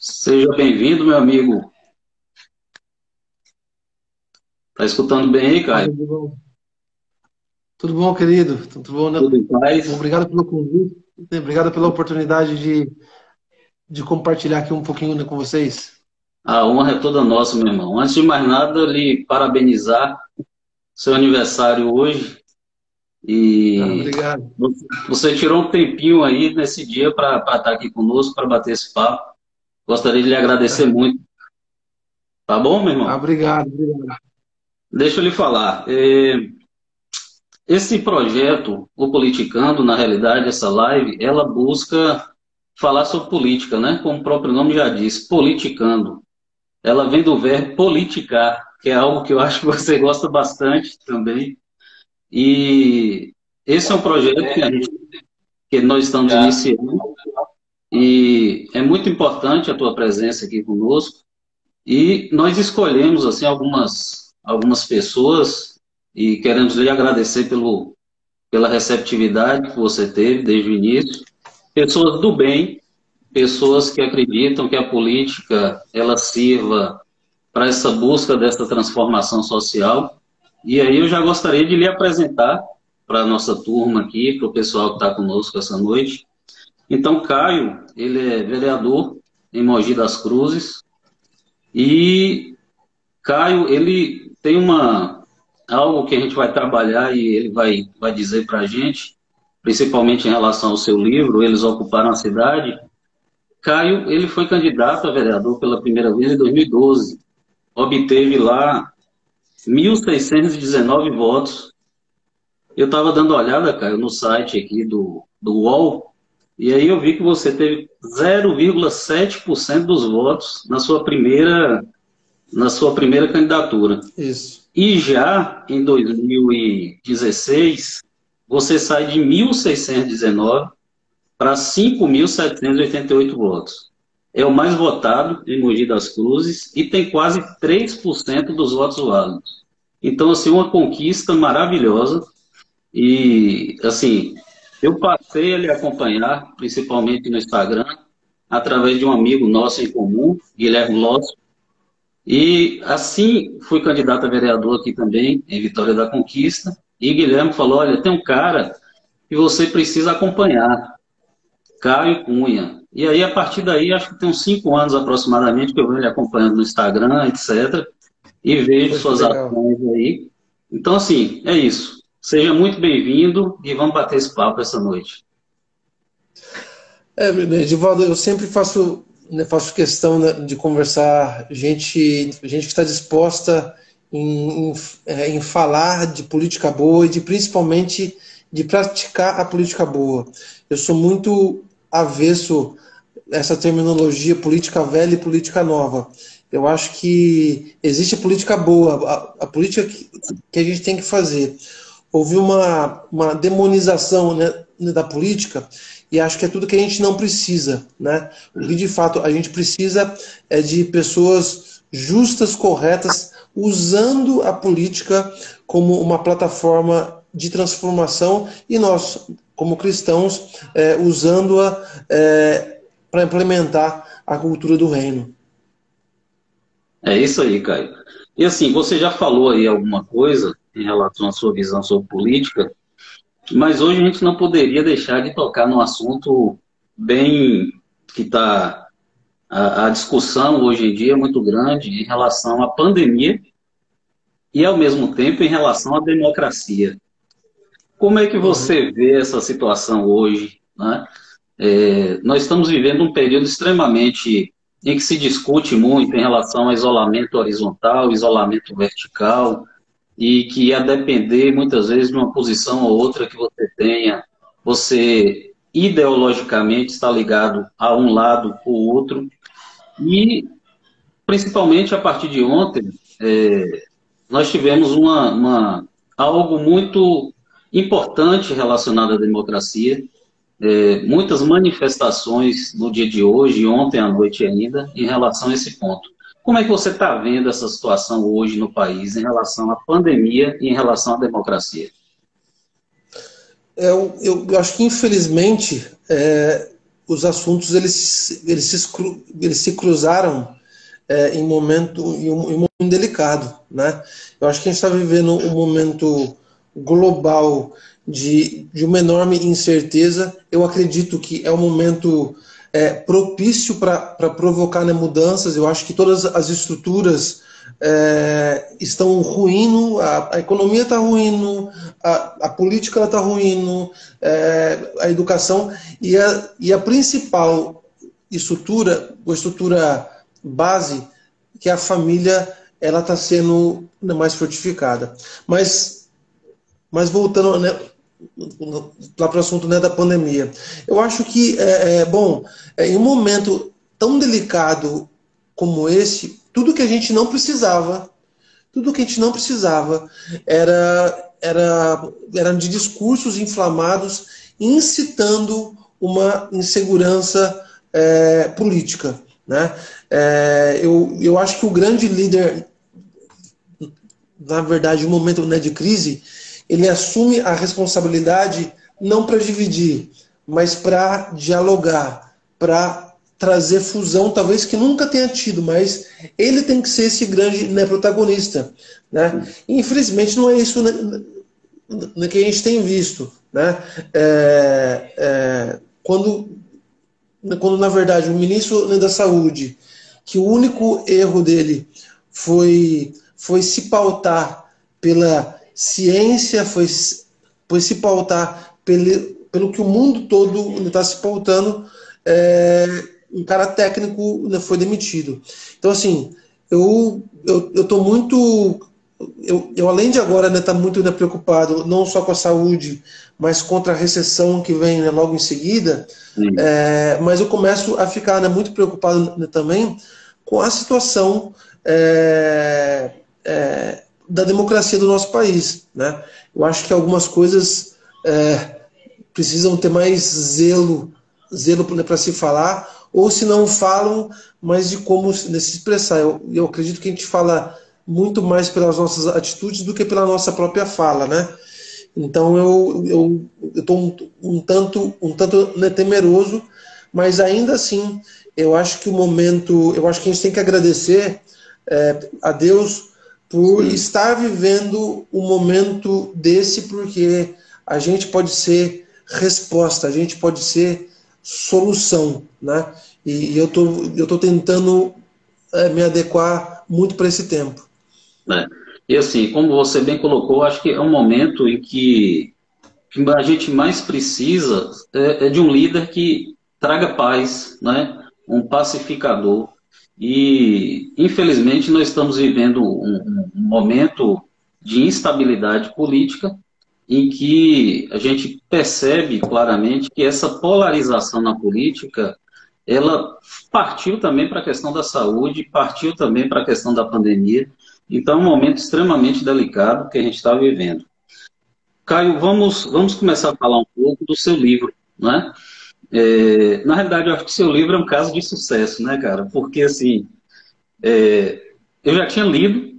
Seja bem-vindo, meu amigo. Tá escutando bem aí, Caio? Tudo bom, Tudo bom querido? Tudo bom, né? Tudo em paz? Obrigado pelo convite. Obrigado pela oportunidade de, de compartilhar aqui um pouquinho né, com vocês. A honra é toda nossa, meu irmão. Antes de mais nada, lhe parabenizar seu aniversário hoje. E ah, obrigado. Você tirou um tempinho aí nesse dia para estar aqui conosco, para bater esse papo. Gostaria de lhe agradecer é. muito. Tá bom, meu irmão? Ah, obrigado, obrigado. Deixa eu lhe falar. É... Esse projeto, o Politicando, na realidade, essa live, ela busca falar sobre política, né? Como o próprio nome já diz, politicando. Ela vem do verbo politicar, que é algo que eu acho que você gosta bastante também. E esse é um projeto que, gente, que nós estamos iniciando. E é muito importante a tua presença aqui conosco. E nós escolhemos assim algumas algumas pessoas e queremos lhe agradecer pelo, pela receptividade que você teve desde o início. Pessoas do bem, pessoas que acreditam que a política ela sirva para essa busca dessa transformação social. E aí eu já gostaria de lhe apresentar para a nossa turma aqui, para o pessoal que está conosco essa noite. Então, Caio, ele é vereador em Mogi das Cruzes. E Caio, ele tem uma algo que a gente vai trabalhar e ele vai, vai dizer para a gente, principalmente em relação ao seu livro, Eles Ocuparam a Cidade. Caio, ele foi candidato a vereador pela primeira vez em 2012. Obteve lá 1.619 votos. Eu estava dando olhada, Caio, no site aqui do, do UOL, e aí eu vi que você teve 0,7% dos votos na sua primeira na sua primeira candidatura. Isso. E já em 2016, você sai de 1.619 para 5.788 votos. É o mais votado em Mogi das Cruzes e tem quase 3% dos votos válidos. Então, assim, uma conquista maravilhosa. E, assim, eu passei a lhe acompanhar, principalmente no Instagram, através de um amigo nosso em comum, Guilherme Lotto, e assim fui candidato a vereador aqui também, em Vitória da Conquista. E Guilherme falou: olha, tem um cara que você precisa acompanhar, Caio Cunha. E aí, a partir daí, acho que tem uns cinco anos aproximadamente que eu venho ele acompanhando no Instagram, etc. E vejo muito suas legal. ações aí. Então, assim, é isso. Seja muito bem-vindo e vamos bater esse papo essa noite. É, Edivaldo, eu sempre faço né, faço questão né, de conversar gente, gente que está disposta em, em, é, em, falar de política boa e de principalmente de praticar a política boa. Eu sou muito avesso essa terminologia política velha e política nova. Eu acho que existe a política boa, a, a política que, que, a gente tem que fazer. Houve uma, uma demonização né, da política e acho que é tudo que a gente não precisa, né? O que de fato a gente precisa é de pessoas justas, corretas, usando a política como uma plataforma de transformação e nós, como cristãos, é, usando-a é, para implementar a cultura do reino. É isso aí, Caio. E assim, você já falou aí alguma coisa em relação à sua visão sobre política, mas hoje a gente não poderia deixar de tocar num assunto bem que está. A, a, discussão hoje em dia é muito grande em relação à pandemia e, ao mesmo tempo, em relação à democracia. Como é que você vê essa situação hoje? Né? É, nós estamos vivendo um período extremamente em que se discute muito em relação ao isolamento horizontal, isolamento vertical, e que a depender muitas vezes de uma posição ou outra que você tenha, você ideologicamente está ligado a um lado ou outro. E, principalmente a partir de ontem, é, nós tivemos uma, uma, algo muito importante relacionado à democracia, é, muitas manifestações no dia de hoje, ontem à noite ainda, em relação a esse ponto. Como é que você está vendo essa situação hoje no país em relação à pandemia e em relação à democracia? Eu, eu, eu acho que, infelizmente, é, os assuntos eles, eles, se, eles se cruzaram é, em, momento, em, um, em um momento delicado. Né? Eu acho que a gente está vivendo um momento global de, de uma enorme incerteza. Eu acredito que é um momento é, propício para provocar né, mudanças. Eu acho que todas as estruturas é, estão ruindo, a, a economia está ruindo, a, a, política está ruindo, é, a educação e a, e a principal estrutura, a estrutura base, que é a família, ela está sendo né, mais fortificada. Mas, mas voltando né, lá para o assunto né, da pandemia, eu acho que é, é bom, é, em um momento tão delicado como esse, tudo que a gente não precisava, tudo que a gente não precisava era, era, era de discursos inflamados incitando uma insegurança é, política. Né? É, eu, eu acho que o grande líder, na verdade, no momento né, de crise, ele assume a responsabilidade não para dividir, mas para dialogar, para trazer fusão, talvez que nunca tenha tido, mas ele tem que ser esse grande né, protagonista. Né? infelizmente não é isso né, né, que a gente tem visto. Né? É, é, quando, quando, na verdade, o ministro né, da Saúde, que o único erro dele foi, foi se pautar pela ciência, foi, foi se pautar pelo, pelo que o mundo todo está se pautando, é, um cara técnico né, foi demitido. Então, assim, eu eu estou muito. Eu, eu, além de agora estar né, tá muito né, preocupado, não só com a saúde, mas contra a recessão que vem né, logo em seguida, é, mas eu começo a ficar né, muito preocupado né, também com a situação é, é, da democracia do nosso país. Né? Eu acho que algumas coisas é, precisam ter mais zelo, zelo para se falar, ou se não falam, mas de como se expressar. Eu, eu acredito que a gente fala muito mais pelas nossas atitudes do que pela nossa própria fala, né? Então eu estou um, um, tanto um tanto né, temeroso, mas ainda assim eu acho que o momento, eu acho que a gente tem que agradecer é, a Deus por estar vivendo um momento desse, porque a gente pode ser resposta, a gente pode ser solução, né? E, eu tô, eu tô tentando é, me adequar muito para esse tempo. É. E assim, como você bem colocou, acho que é um momento em que, que a gente mais precisa é, é de um líder que traga paz, né? Um pacificador. E infelizmente nós estamos vivendo um, um momento de instabilidade política em que a gente percebe claramente que essa polarização na política ela partiu também para a questão da saúde, partiu também para a questão da pandemia. Então, é um momento extremamente delicado que a gente está vivendo. Caio, vamos, vamos começar a falar um pouco do seu livro, né? É, na realidade, eu acho que o seu livro é um caso de sucesso, né, cara? Porque, assim, é, eu já tinha lido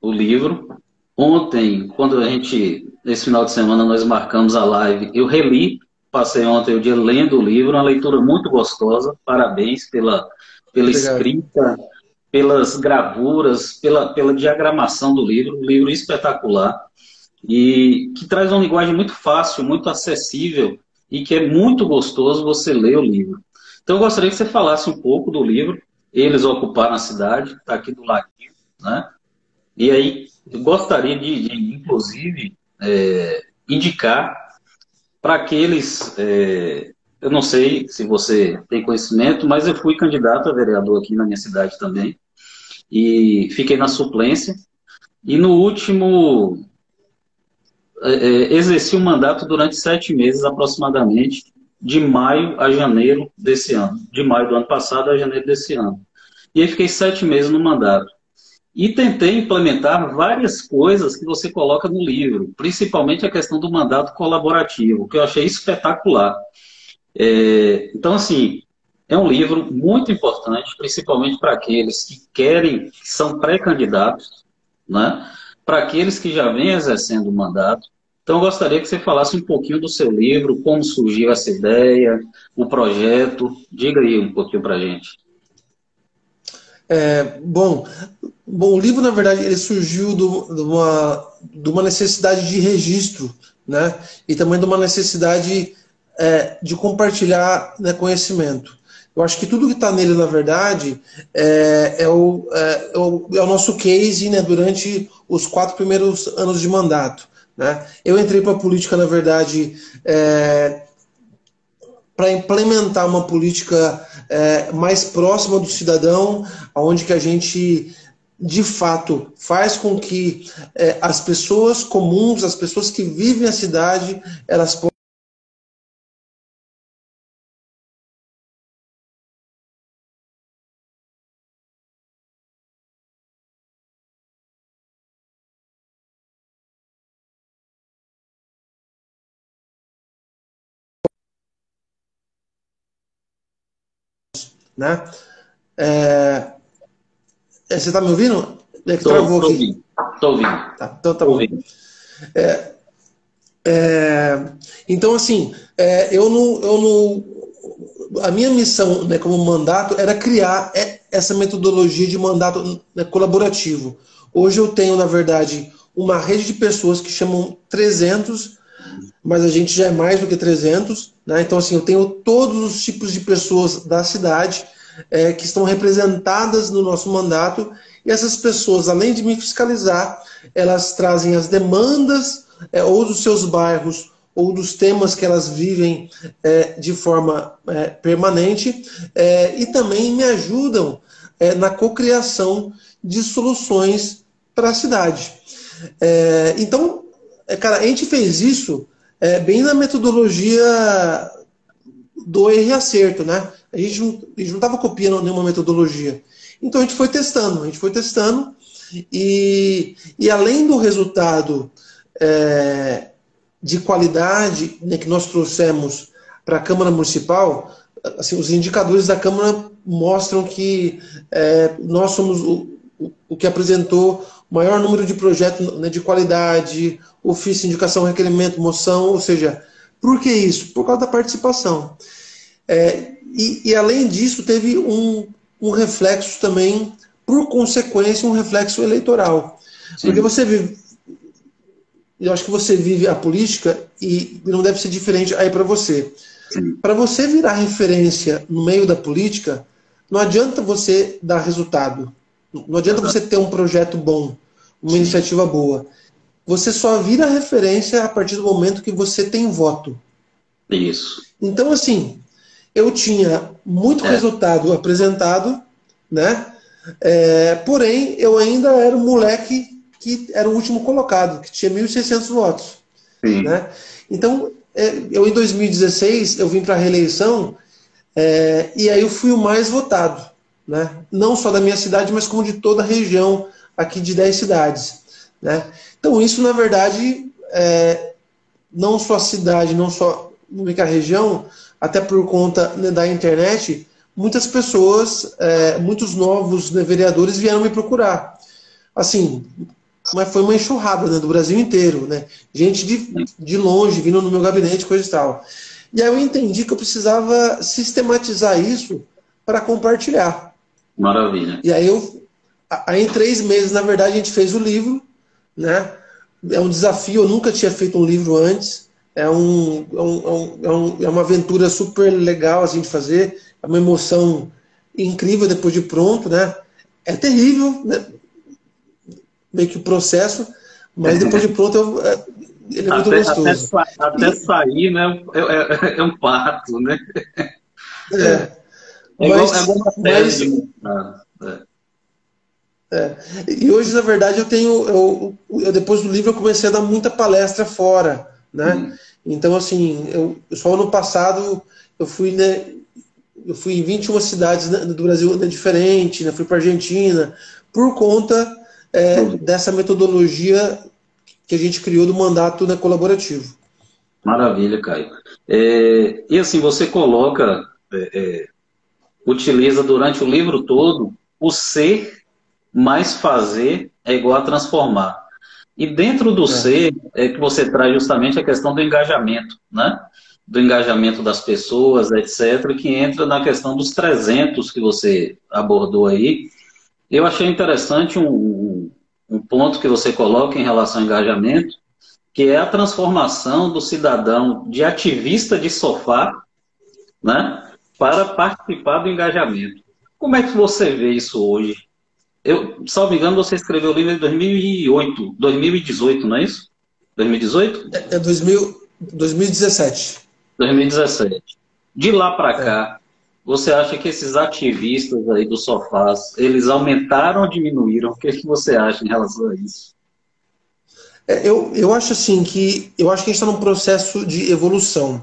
o livro. Ontem, quando a gente Nesse final de semana nós marcamos a live. Eu reli, passei ontem o dia lendo o livro, uma leitura muito gostosa. Parabéns pela, pela escrita, pelas gravuras, pela, pela diagramação do livro. Um livro espetacular e que traz uma linguagem muito fácil, muito acessível e que é muito gostoso você ler o livro. Então eu gostaria que você falasse um pouco do livro. Eles ocuparam a cidade, está aqui do ladinho, né? E aí eu gostaria de, de inclusive, é, indicar para aqueles. É, eu não sei se você tem conhecimento, mas eu fui candidato a vereador aqui na minha cidade também. E fiquei na suplência. E no último. É, é exerci o um mandato durante sete meses aproximadamente, de maio a janeiro desse ano. De maio do ano passado a janeiro desse ano. E aí fiquei sete meses no mandato. E tentei implementar várias coisas que você coloca no livro, principalmente a questão do mandato colaborativo, que eu achei espetacular. É, então, assim, é um livro muito importante, principalmente para aqueles que querem, que são pré-candidatos, né? Para aqueles que já vêm exercendo o mandato, Então, eu gostaria que você falasse um pouquinho do seu livro, como surgiu essa ideia, o projeto. Diga aí um pouquinho para a gente. É, bom, bom, o livro, na verdade, ele surgiu do, de, uma, uma necessidade de registro, né? E também de uma necessidade é, de compartilhar né, conhecimento. Eu acho que tudo que está nele, na verdade, é, é, o, é, é, o, é, o, nosso case né, durante os quatro primeiros anos de mandato. Né? Eu entrei para a política, na verdade, é, para implementar uma política é, mais próxima do cidadão, onde que a gente de fato faz com que é, as pessoas comuns, as pessoas que vivem a cidade, elas Né? É... é você está me ouvindo? É que tô, travou tô aqui. Ouvindo. Tô ouvindo. Tá, então tá ouvindo. É, é, então, assim, é, eu não, eu não. A minha missão né, como mandato era criar essa metodologia de mandato né, colaborativo. Hoje eu tenho, na verdade, uma rede de pessoas que chamam 300, mas a gente já é mais do que 300. Né? Então, assim, eu tenho todos os tipos de pessoas da cidade é, que estão representadas no nosso mandato, e essas pessoas, além de me fiscalizar, elas trazem as demandas é, ou dos seus bairros ou dos temas que elas vivem é, de forma é, permanente é, e também me ajudam é, na cocriação de soluções para a cidade. então, cara, a gente fez isso bem na metodologia do erro e acerto, né? A gente não estava copiando nenhuma metodologia. Então a gente foi testando, a gente foi testando, e, e além do resultado é, de qualidade né, que nós trouxemos para a Câmara Municipal, assim, os indicadores da Câmara mostram que é, nós somos o, o, que apresentou o maior número de projetos né, de qualidade, ofício, indicação, requerimento, moção, ou seja, por que isso? Por causa da participação. É, e, e, além disso, teve um, um reflexo também, por consequência, um reflexo eleitoral. Sim. Porque você vive. Eu acho que você vive a política e não deve ser diferente aí para você. Para você virar referência no meio da política, não adianta você dar resultado. Não adianta você ter um projeto bom, uma Sim. iniciativa boa. Você só vira referência a partir do momento que você tem voto. Isso. Então, assim, eu tinha muito é. resultado apresentado, né? É, porém, eu ainda era um moleque que era o último colocado, que tinha 1.600 votos. Sim. Né? Então, é, eu em 2016, eu vim para a reeleição é, e aí eu fui o mais votado. Né? Não só da minha cidade, mas como de toda a região aqui de 10 cidades. Né? Então, isso, na verdade, é, não só a cidade, não só a região, até por conta né, da internet, muitas pessoas, é, muitos novos né, vereadores vieram me procurar. Assim, mas foi uma enxurrada né, do Brasil inteiro, né? Gente de, de longe vindo no meu gabinete, coisa e tal. E aí eu entendi que eu precisava sistematizar isso para compartilhar. Maravilha. E aí eu, aí em três meses, na verdade, a gente fez o livro, né? É um desafio, eu nunca tinha feito um livro antes. É, um, é, um, é, um, é uma aventura super legal assim, de fazer, é uma emoção incrível depois de pronto, né? É terrível, né? meio que o processo, mas depois de pronto eu, é, ele é muito até, gostoso. Até, até e, sair, né? É, é, é, um parto, né? É. é mas, igual, é mas, de... é. E hoje, na verdade, eu tenho. Eu, eu, depois do livro, eu comecei a dar muita palestra fora né? Uhum. Então, assim, eu, só ano passado eu fui, né, eu fui em 21 cidades né, do Brasil né, diferente, né, fui para Argentina, por conta é, uhum. dessa metodologia que a gente criou do mandato né, colaborativo. Maravilha, Caio. É, e assim, você coloca, é, é, utiliza durante o livro todo o ser mais fazer é igual a transformar. E dentro do é. C é que você traz justamente a questão do engajamento, né? Do engajamento das pessoas, etc., que entra na questão dos 300 que você abordou aí. Eu achei interessante um, um ponto que você coloca em relação ao engajamento, que é a transformação do cidadão de ativista de sofá, né, para participar do engajamento. Como é que você vê isso hoje? Eu, salvo engano, você escreveu o livro em 2008, 2018, não é isso? 2018? É, é 2000, 2017. 2017. De lá para é. cá, você acha que esses ativistas aí do sofás, eles aumentaram ou diminuíram? O que, é que você acha em relação a isso? É, eu, eu acho assim que eu acho que a gente está num processo de evolução.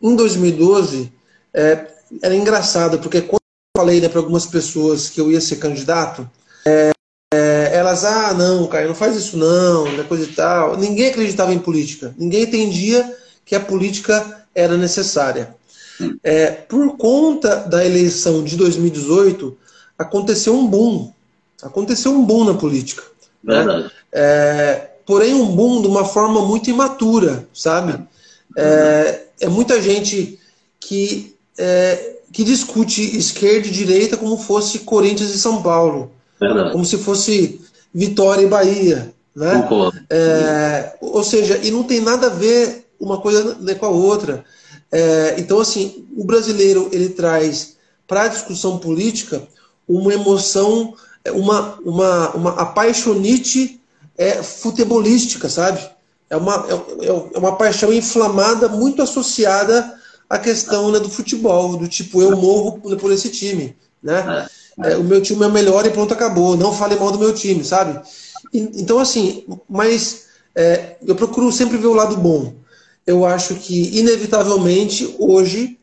Em 2012, é, era engraçado, porque quando eu falei né, para algumas pessoas que eu ia ser candidato, é, é, elas, ah, não, Caio, não faz isso não, coisa e tal. Ninguém acreditava em política. Ninguém entendia que a política era necessária. É, por conta da eleição de 2018, aconteceu um boom. Aconteceu um boom na política. Né? É, porém, um boom de uma forma muito imatura, sabe? É, é muita gente que, é, que discute esquerda e direita como fosse Corinthians e São Paulo. Verdade. Como se fosse Vitória e Bahia. Né? É, ou seja, e não tem nada a ver uma coisa com a outra. É, então, assim, o brasileiro ele traz para a discussão política uma emoção, uma, uma, uma apaixonite é, futebolística, sabe? É uma, é, é uma paixão inflamada muito associada à questão né, do futebol, do tipo, eu morro por esse time, né? É, o meu time é melhor e pronto, acabou. Não fale mal do meu time, sabe? E, então, assim, mas é, eu procuro sempre ver o lado bom eu acho que, inevitavelmente, hoje,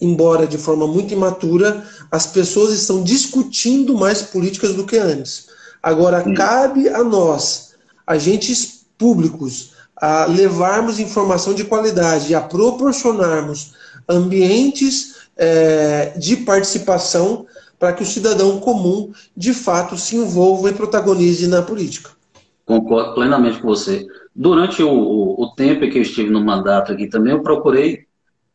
embora de forma muito imatura, as pessoas estão discutindo mais políticas do que antes. Agora, Sim. cabe a nós, agentes públicos, a levarmos informação de qualidade e a proporcionarmos ambientes é, de participação para que o cidadão comum, de fato, se envolva e protagonize na política. Concordo plenamente com você. Durante o, o, o tempo que eu estive no mandato aqui também, eu procurei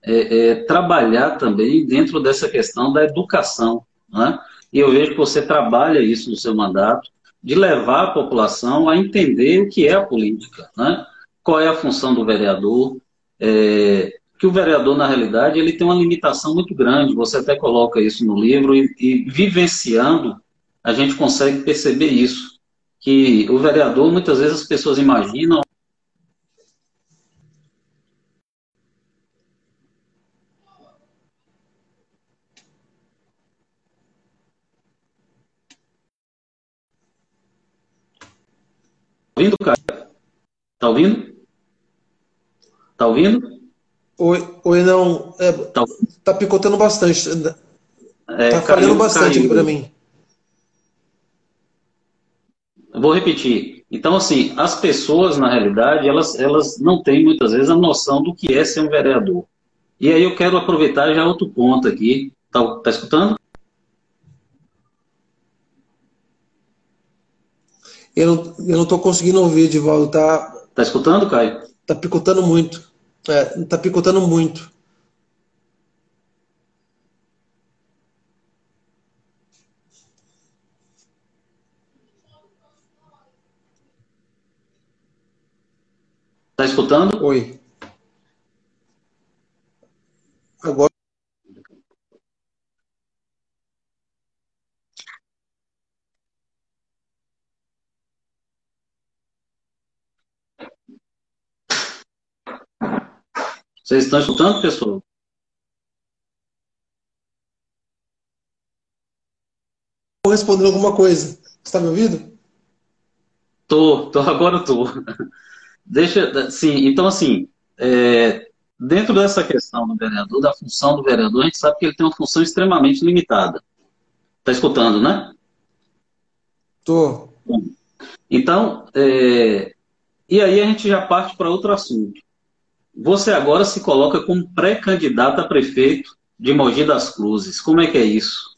é, é, trabalhar também dentro dessa questão da educação. Né? E eu vejo que você trabalha isso no seu mandato, de levar a população a entender o que é a política, né? qual é a função do vereador, é, que o vereador, na realidade, ele tem uma limitação muito grande, você até coloca isso no livro, e, e vivenciando, a gente consegue perceber isso, que o vereador, muitas vezes as pessoas imaginam ouvindo, cara? Tá ouvindo? Tá ouvindo? Oi, oi não. É, tá. tá picotando bastante. É, tá falhando bastante para mim. Vou repetir. Então, assim, as pessoas, na realidade, elas, elas não têm muitas vezes a noção do que é ser um vereador. E aí eu quero aproveitar já outro ponto aqui. Tá, tá escutando? Eu não, eu não tô conseguindo ouvir, Divaldo. Tá, tá escutando, Caio? Tá picotando muito. É, tá picotando muito. Tá escutando? Oi. Agora. Vocês estão escutando, pessoal? Estou respondendo alguma coisa. Você está me ouvindo? Tô, tô, agora tô. Deixa, sim, então assim, é, dentro dessa questão do vereador, da função do vereador, a gente sabe que ele tem uma função extremamente limitada. Está escutando, né? Tô. Então, é, e aí a gente já parte para outro assunto. Você agora se coloca como pré-candidato a prefeito de Mogi das Cruzes. Como é que é isso?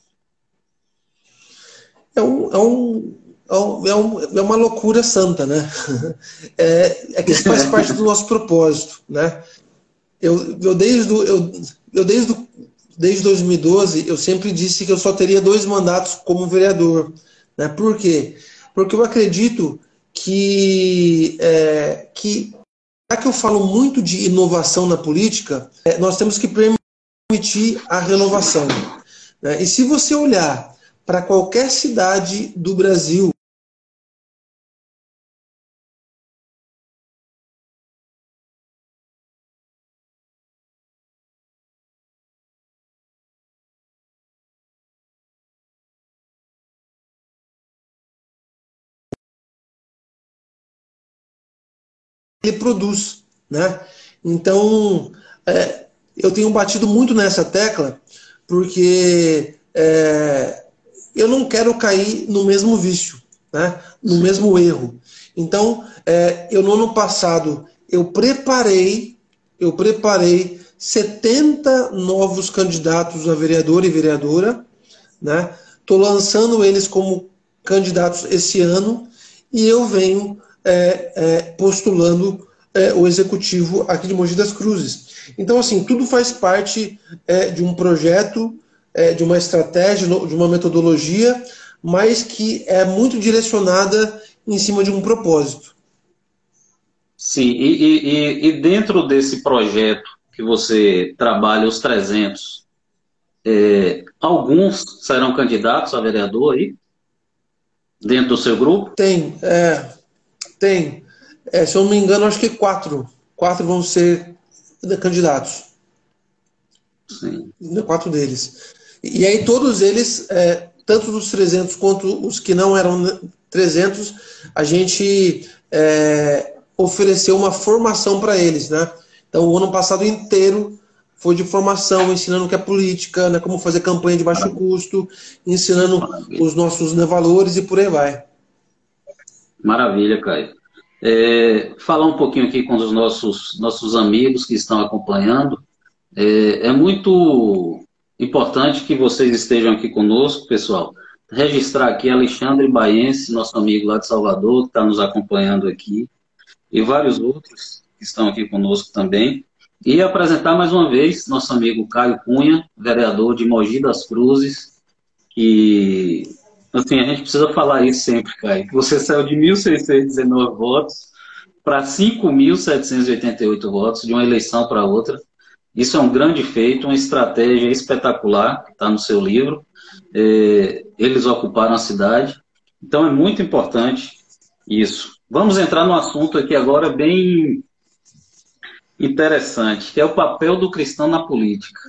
É um, é um, é, um, é uma loucura santa, né? É, é que isso faz parte do nosso propósito, né? Eu, eu desde eu, eu desde, desde 2012 eu sempre disse que eu só teria dois mandatos como vereador, né? Por quê? Porque eu acredito que é, que já que eu falo muito de inovação na política, é, nós temos que permitir a renovação. Né? E se você olhar para qualquer cidade do Brasil, ele produz, né? Então, é, eu tenho batido muito nessa tecla, porque é, eu não quero cair no mesmo vício, né? no mesmo erro. Então, é, eu no ano passado, eu preparei, eu preparei 70 novos candidatos a vereador e vereadora, né? Estou lançando eles como candidatos esse ano e eu venho é, é, postulando é, o executivo aqui de Mogi das Cruzes. Então, assim, tudo faz parte é, de um projeto, é, de uma estratégia, de uma metodologia, mas que é muito direcionada em cima de um propósito. Sim, e, e, e dentro desse projeto que você trabalha, os 300, é, alguns serão candidatos a vereador aí? Dentro do seu grupo? Tem, é, tem. É, se eu não me engano, acho que quatro. Quatro vão ser candidatos. Sim. Quatro deles. E aí todos eles, é, tanto dos 300 quanto os que não eram 300, a gente é, ofereceu uma formação para eles, né? Então o ano passado inteiro foi de formação, ensinando o que é política, né, como fazer campanha de baixo custo, ensinando os nossos né, valores e por aí vai. Maravilha, Caio. É, falar um pouquinho aqui com os nossos, nossos amigos que estão acompanhando. É, é muito importante que vocês estejam aqui conosco, pessoal. Registrar aqui Alexandre Baense, nosso amigo lá de Salvador, que está nos acompanhando aqui, e vários outros que estão aqui conosco também. E apresentar mais uma vez nosso amigo Caio Cunha, vereador de Mogi das Cruzes, que Assim, a gente precisa falar isso sempre, Caio, você saiu de 1.619 votos para 5.788 votos de uma eleição para outra. Isso é um grande feito, uma estratégia espetacular, está no seu livro. É, eles ocuparam a cidade. Então é muito importante isso. Vamos entrar no assunto aqui agora bem interessante, que é o papel do cristão na política.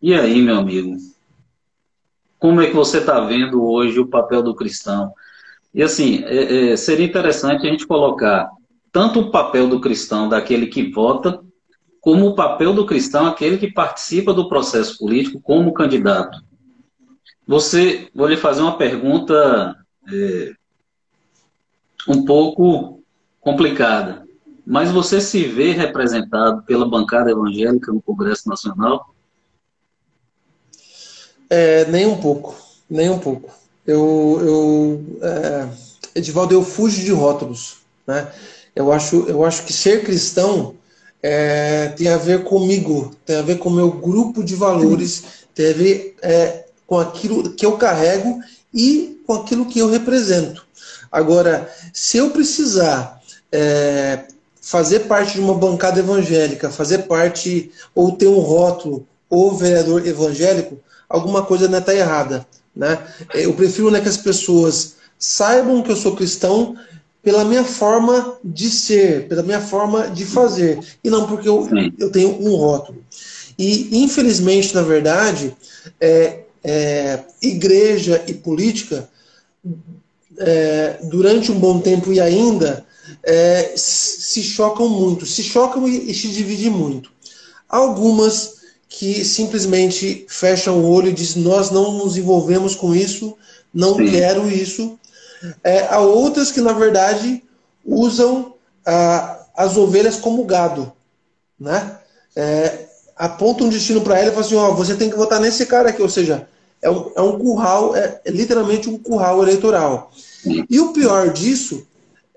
E aí, meu amigo? Como é que você está vendo hoje o papel do cristão? E assim, é, é, seria interessante a gente colocar tanto o papel do cristão, daquele que vota, como o papel do cristão, aquele que participa do processo político como candidato. Você, vou lhe fazer uma pergunta é, um pouco complicada, mas você se vê representado pela bancada evangélica no Congresso Nacional? É, nem um pouco, nem um pouco. Eu, eu é, Edivaldo, eu fujo de rótulos, né? Eu acho, eu acho que ser cristão é, tem a ver comigo, tem a ver com o meu grupo de valores, tem a ver é, com aquilo que eu carrego e com aquilo que eu represento. Agora, se eu precisar é, fazer parte de uma bancada evangélica, fazer parte ou ter um rótulo ou vereador evangélico, alguma coisa está errada. Né? Eu prefiro né, que as pessoas saibam que eu sou cristão pela minha forma de ser, pela minha forma de fazer, e não porque eu, eu tenho um rótulo. E, infelizmente, na verdade, é, é, igreja e política, é, durante um bom tempo e ainda, é, se chocam muito, se chocam e, e se dividem muito. Algumas que simplesmente fecham o olho e dizem nós não nos envolvemos com isso, não Sim. quero isso. É, há outras que, na verdade, usam ah, as ovelhas como gado. Né? É, apontam um destino para ela e falam assim, ó, você tem que votar nesse cara aqui, ou seja, é um, é um curral, é, é literalmente um curral eleitoral. E o pior disso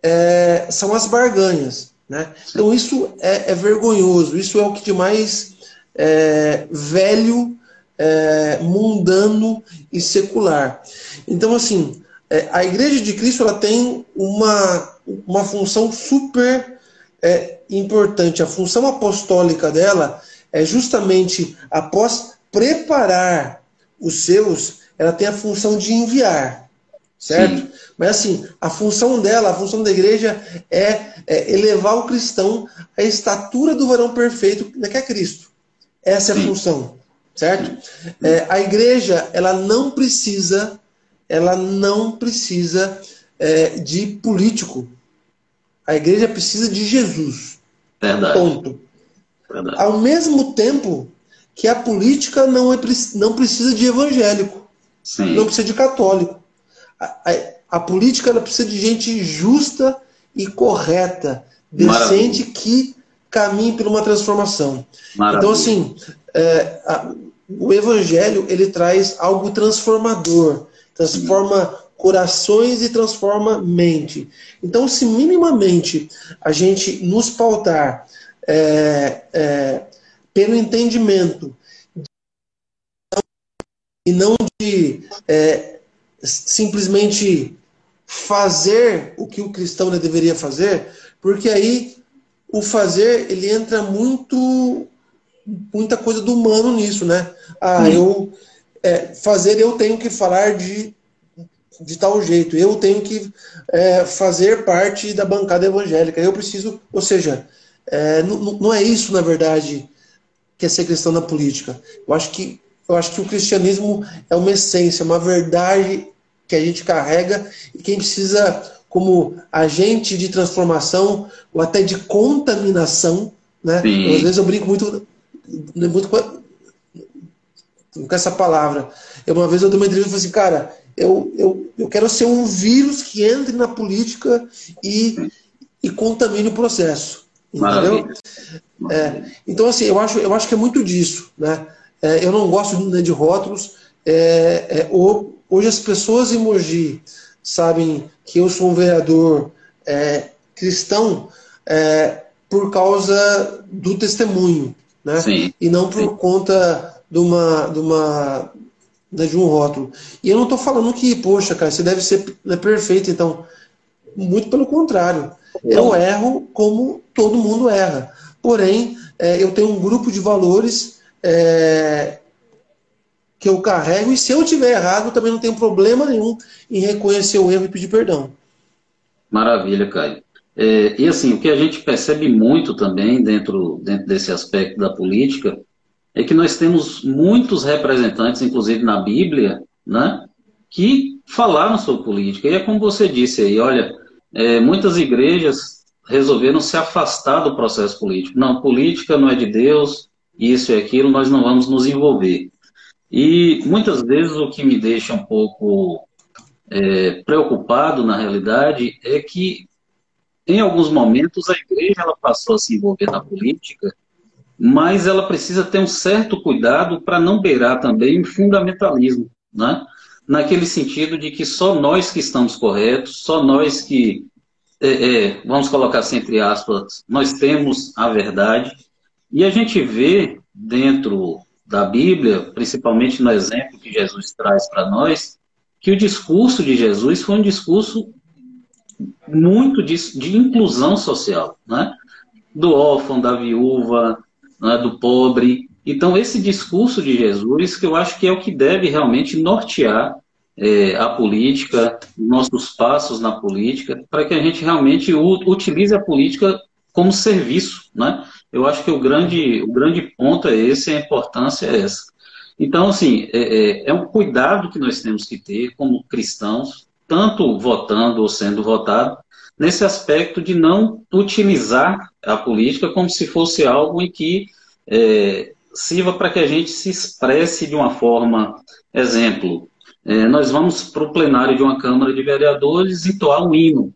é, são as barganhas. Né? Então isso é, é, vergonhoso, isso é o que de mais é, velho, é, mundano e secular. Então, assim, é, a Igreja de Cristo ela tem uma, uma função super é, importante. A função apostólica dela é justamente após preparar os seus, ela tem a função de enviar, certo? Sim. Mas assim, a função dela, a função da igreja é, é elevar o cristão à estatura do varão perfeito, que é Cristo. Essa é a função, certo? É, a igreja, ela não precisa, ela não precisa é, de político. A igreja precisa de Jesus. Verdade. Ponto. Verdade. Ao mesmo tempo que a política não, é, não precisa de evangélico. Sim. Não precisa de católico. A, a, a, política ela precisa de gente justa e correta, decente, Maravilha. que caminhe por uma transformação. Maravilha. Então, assim, é, a, o evangelho ele traz algo transformador, transforma corações e transforma mente. Então, se minimamente a gente nos pautar é, é, pelo entendimento e não de é, simplesmente fazer o que o cristão deveria fazer, porque aí o fazer ele entra muito muita coisa do humano nisso, né? Ah, eu é, fazer eu tenho que falar de de tal jeito, eu tenho que é, fazer parte da bancada evangélica, eu preciso, ou seja, é, não, não é isso na verdade que é ser cristão na política. Eu acho que eu acho que o cristianismo é uma essência, uma verdade que a gente carrega e que a gente precisa, como agente de transformação ou até de contaminação, né? às vezes eu brinco muito, muito com, com essa palavra. Eu, uma vez eu dei uma entrevista e falei assim, cara, eu, eu, eu quero ser um vírus que entre na política e, e contamine o processo. Entendeu? É, então, assim, eu acho, eu acho que é muito disso. Né? É, eu não gosto né, de rótulos. É, é hoje as pessoas em Mogi sabem que eu sou um vereador é, cristão é, por causa do testemunho, né? Sim, e não por sim. conta de uma, de uma né, de um rótulo. E eu não estou falando que, poxa, cara, você deve ser né, perfeito, então. Muito pelo contrário. Eu erro como todo mundo erra. Porém, é, eu tenho um grupo de valores é, que eu carrego, e se eu tiver errado, também não tenho problema nenhum em reconhecer o erro e pedir perdão. Maravilha, Caio. É, e assim, o que a gente percebe muito também dentro, dentro desse aspecto da política é que nós temos muitos representantes, inclusive na Bíblia, né, que falaram sobre política. E é como você disse aí, olha, é, muitas igrejas resolveram se afastar do processo político. Não, política não é de Deus, isso e aquilo, nós não vamos nos envolver. E muitas vezes o que me deixa um pouco é, preocupado, na realidade, é que em alguns momentos a igreja ela passou a se envolver na política mas ela precisa ter um certo cuidado para não beirar também o fundamentalismo, né? naquele sentido de que só nós que estamos corretos, só nós que, é, é, vamos colocar assim entre aspas, nós temos a verdade, e a gente vê dentro da Bíblia, principalmente no exemplo que Jesus traz para nós, que o discurso de Jesus foi um discurso muito de, de inclusão social, né? do órfão, da viúva, né, do pobre. Então, esse discurso de Jesus, que eu acho que é o que deve realmente nortear é, a política, nossos passos na política, para que a gente realmente utilize a política como serviço. Né? Eu acho que o grande, o grande ponto é esse, a importância é essa. Então, assim, é, é, é um cuidado que nós temos que ter como cristãos, tanto votando ou sendo votado, nesse aspecto de não utilizar a política como se fosse algo em que é, sirva para que a gente se expresse de uma forma. Exemplo, é, nós vamos para o plenário de uma Câmara de Vereadores entoar um hino.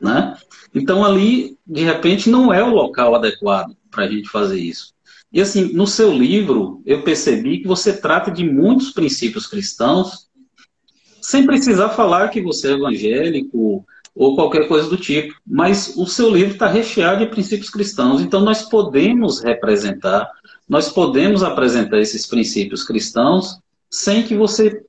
Né? Então, ali, de repente, não é o local adequado para a gente fazer isso. E assim, no seu livro, eu percebi que você trata de muitos princípios cristãos, sem precisar falar que você é evangélico ou qualquer coisa do tipo. Mas o seu livro está recheado de princípios cristãos. Então nós podemos representar, nós podemos apresentar esses princípios cristãos sem que você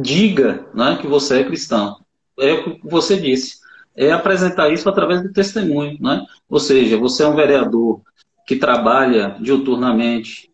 diga né, que você é cristão. É o que você disse. É apresentar isso através do testemunho. Né? Ou seja, você é um vereador que trabalha diuturnamente.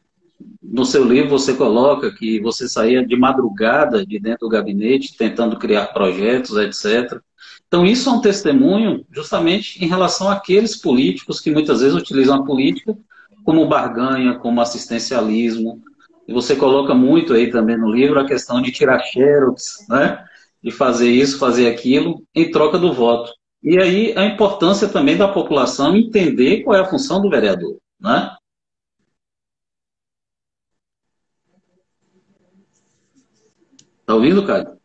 No seu livro você coloca que você saía de madrugada de dentro do gabinete tentando criar projetos, etc. Então isso é um testemunho justamente em relação àqueles políticos que muitas vezes utilizam a política como barganha, como assistencialismo. E você coloca muito aí também no livro a questão de tirar xerox, né? De fazer isso, fazer aquilo, em troca do voto. E aí a importância também da população entender qual é a função do vereador, né? Tá ouvindo, Caio?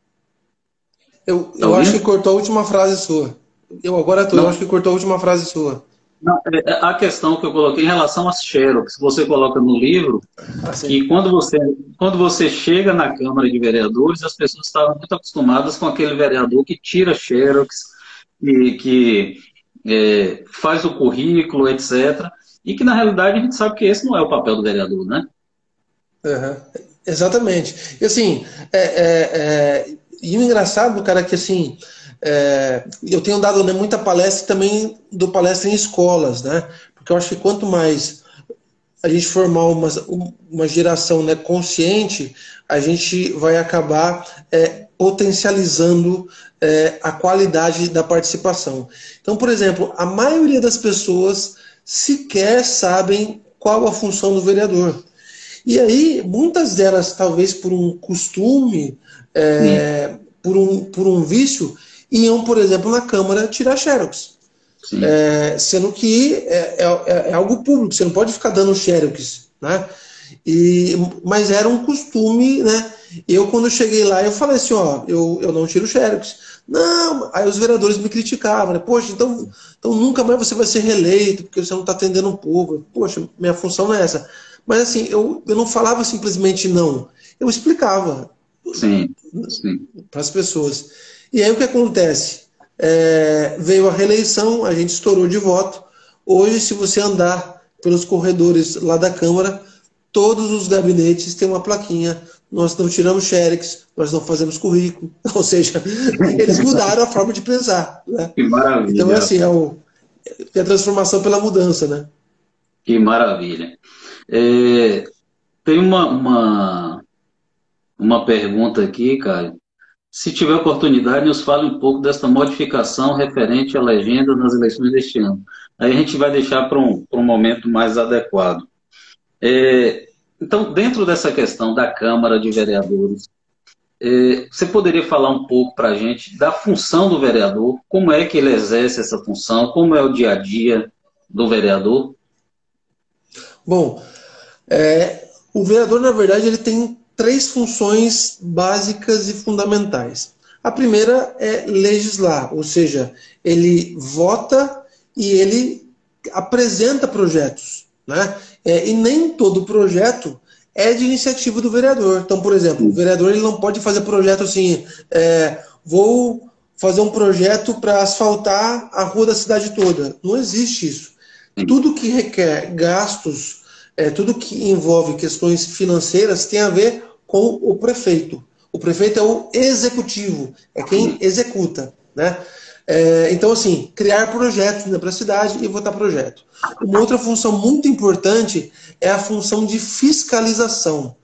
Eu, tá eu acho que cortou a última frase sua. Eu agora tô, eu acho que cortou a última frase sua. Não, é, é a questão que eu coloquei em relação às xerox, você coloca no livro, ah, que quando você, quando você chega na Câmara de Vereadores, as pessoas estavam muito acostumadas com aquele vereador que tira xerox, que, que é, faz o currículo, etc. E que, na realidade, a gente sabe que esse não é o papel do vereador, né? Uhum. Exatamente. E assim, é, é, é, e o engraçado, cara, é que assim, é, eu tenho dado né, muita palestra também do palestra em escolas, né? Porque eu acho que quanto mais a gente formar uma, uma geração né, consciente, a gente vai acabar é, potencializando é, a qualidade da participação. Então, por exemplo, a maioria das pessoas sequer sabem qual a função do vereador. E aí, muitas delas, talvez por um costume, é, por, um, por um vício, iam, por exemplo, na Câmara tirar xerox. É, sendo que é, é, é, algo público, você não pode ficar dando xerox, né? E, mas era um costume, né? Eu, quando cheguei lá, eu falei assim, ó, eu, eu não tiro xerox. Não, aí os vereadores me criticavam, né? Poxa, então, então nunca mais você vai ser reeleito, porque você não está atendendo o povo. Poxa, minha função não é essa. Mas assim, eu, eu não falava simplesmente não. Eu explicava para as pessoas. E aí o que acontece? É, veio a reeleição, a gente estourou de voto. Hoje, se você andar pelos corredores lá da Câmara, todos os gabinetes têm uma plaquinha. Nós não tiramos xerex, nós não fazemos currículo. Ou seja, eles mudaram a forma de pensar. Né? Que maravilha. Então, é assim, é, o, é a transformação pela mudança, né? Que maravilha. É, tem uma, uma, uma pergunta aqui, Caio, se tiver oportunidade, nos fale um pouco desta modificação referente à legenda nas eleições deste ano. Aí a gente vai deixar para um, um momento mais adequado. É, então, dentro dessa questão da Câmara de Vereadores, é, você poderia falar um pouco para a gente da função do vereador, como é que ele exerce essa função, como é o dia a dia do vereador? Bom, é, o vereador, na verdade, ele tem três funções básicas e fundamentais. A primeira é legislar, ou seja, ele vota e ele apresenta projetos. Né? É, e nem todo projeto é de iniciativa do vereador. Então, por exemplo, o vereador ele não pode fazer projeto assim, é, vou fazer um projeto para asfaltar a rua da cidade toda. Não existe isso. Tudo que requer gastos é, tudo que envolve questões financeiras tem a ver com o prefeito. O prefeito é o executivo, é quem executa. Né? É, então, assim, criar projetos né, para a cidade e votar projeto. Uma outra função muito importante é a função de fiscalização.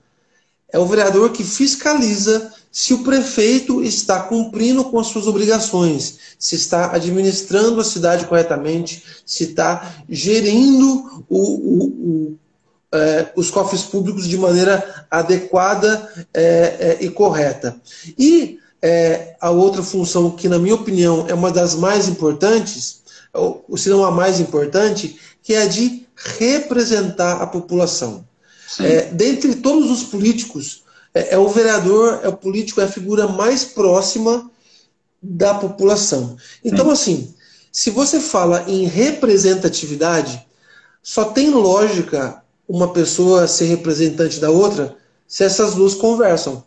É o vereador que fiscaliza se o prefeito está cumprindo com as suas obrigações, se está administrando a cidade corretamente, se está gerindo o, o, o é, os cofres públicos de maneira adequada é, é, e correta. E é, a outra função, que na minha opinião é uma das mais importantes, ou se não a mais importante, que é a de representar a população. É, dentre todos os políticos, é, é, o vereador, é o político, é a figura mais próxima da população. Então, Sim. assim, se você fala em representatividade, só tem lógica uma pessoa ser representante da outra se essas duas conversam.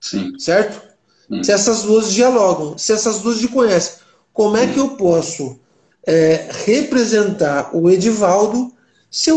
Sim. Certo? Sim. Se essas duas dialogam, se essas duas se conhecem. Como é que eu posso é, representar o Edivaldo se eu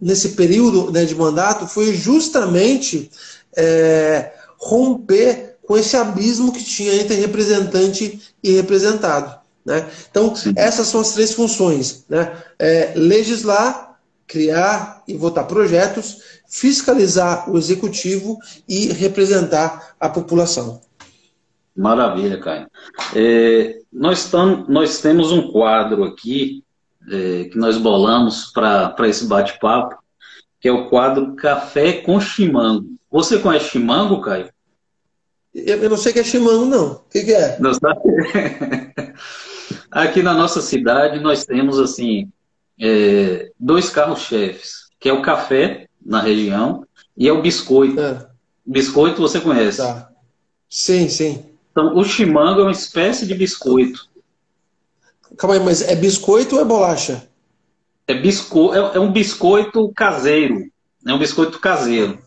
nesse período né, de mandato foi justamente é, romper com esse abismo que tinha entre representante e representado. Né? Então, Sim. essas são as três funções: né? É, legislar, criar e votar projetos, fiscalizar o executivo e representar a população. Maravilha, Caio. É, nós, tam, nós temos um quadro aqui é, que nós bolamos para esse bate-papo, que é o quadro Café com Chimango. Você conhece Chimango, Caio? Eu, não sei o que é Chimango, não. O que, que é? Não sabe? Aqui na nossa cidade nós temos assim é, dois carros-chefes, que é o café na região e é o biscoito. É. Biscoito você conhece? Tá. Sim, sim. Então, o chimango é uma espécie de biscoito. Calma aí, mas é biscoito ou é bolacha? É, bisco... é, é um biscoito caseiro. É um biscoito caseiro.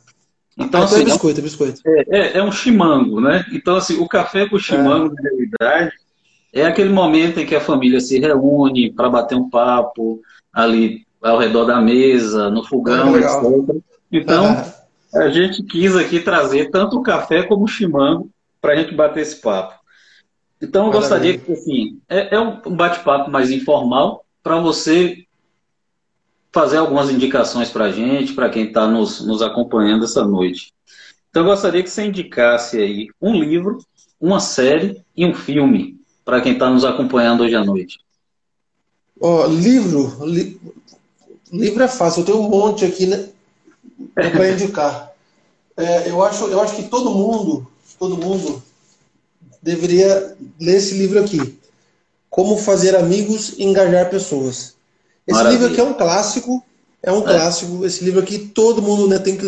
Então, ah, então é assim, é biscoito, é biscoito. É, é, um chimango, né? Então, assim, o café com chimango, é. na realidade, é aquele momento em que a família se reúne para bater um papo ali ao redor da mesa, no fogão, ah, etc. Então, ah. a gente quis aqui trazer tanto o café como o chimango para a gente bater esse papo. Então, eu gostaria que, assim, é, é um bate-papo mais informal para você fazer algumas indicações para a gente, para quem está nos, nos acompanhando essa noite. Então, eu gostaria que você indicasse aí um livro, uma série e um filme para quem está nos acompanhando hoje à noite. Oh, livro, li, livro é fácil. Eu tenho um monte aqui né, para indicar. É, eu acho, eu acho que todo mundo, todo mundo deveria ler esse livro aqui. Como fazer amigos e engajar pessoas. Esse Maravilha. livro aqui é um clássico, é um é. clássico. Esse livro aqui todo mundo né, tem que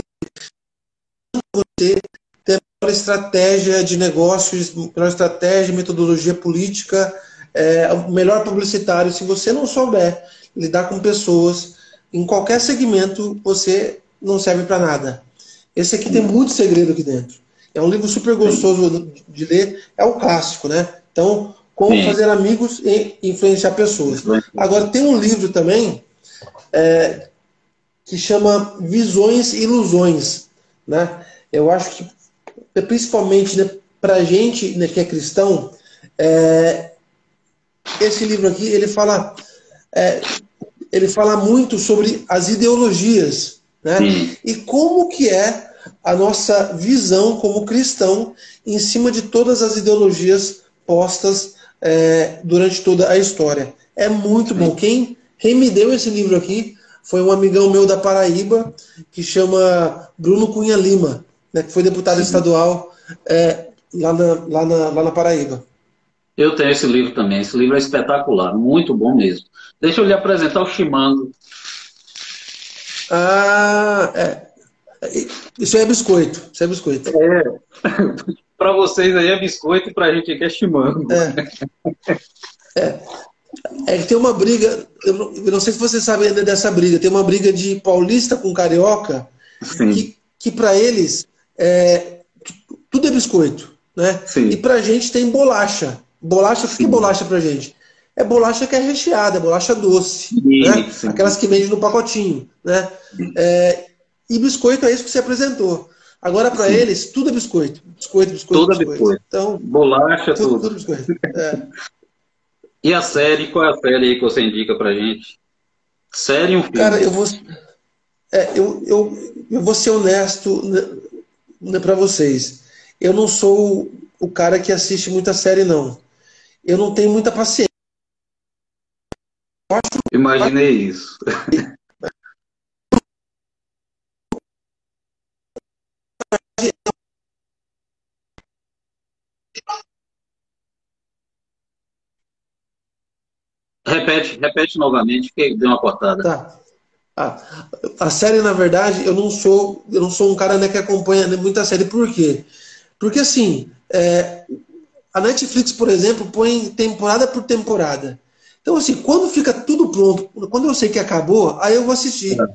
você ter uma estratégia de negócios, uma estratégia, metodologia política, é, o melhor publicitário. Se você não souber lidar com pessoas em qualquer segmento, você não serve para nada. Esse aqui tem muito segredo aqui dentro. É um livro super gostoso de ler, é o clássico, né? Então, como Sim. fazer amigos e influenciar pessoas. Agora, tem um livro também é, que chama Visões e Ilusões. Né? Eu acho que, principalmente né, para a gente né, que é cristão, é, esse livro aqui ele fala, é, ele fala muito sobre as ideologias. Né? E como que é a nossa visão como cristão em cima de todas as ideologias postas é, durante toda a história. É muito bom. Quem, quem me deu esse livro aqui foi um amigão meu da Paraíba, que chama Bruno Cunha Lima, né, que foi deputado estadual é, lá, na, lá, na, lá na Paraíba. Eu tenho esse livro também. Esse livro é espetacular, muito bom mesmo. Deixa eu lhe apresentar o Chimango. Ah, é. Isso é biscoito. Isso é biscoito. É. para vocês aí é biscoito e para a gente aqui é chimango. É. é. É que tem uma briga, eu não, eu não, sei se você sabe ainda dessa briga, tem uma briga de paulista com carioca, Sim. que, que para eles é, tudo é biscoito. Né? Sim. E pra gente tem bolacha. Bolacha, o que é bolacha pra gente? É bolacha que é recheada, é bolacha doce. Sim, né? Aquelas que vendem no pacotinho. Né? É, e biscoito é isso que você apresentou. Agora, para eles, tudo é biscoito. Biscoito, biscoito, tudo é biscoito. biscoito. Então, Bolacha, tudo. Tudo, tudo biscoito. É. e a série, qual é a série aí que você indica pra gente? Série um filme? Cara, eu vou, é, eu, eu, eu vou ser honesto né, né para vocês. Eu não sou o cara que assiste muita série, não. Eu não tenho muita paciência. Imaginei isso. Repete, repete novamente, que deu uma cortada. Tá. Ah, a série, na verdade, eu não sou, eu não sou um cara né, que acompanha muita série. Por quê? Porque assim, é, a Netflix, por exemplo, põe temporada por temporada. Então, assim, quando fica tudo pronto, quando eu sei que acabou, aí eu vou assistir. É.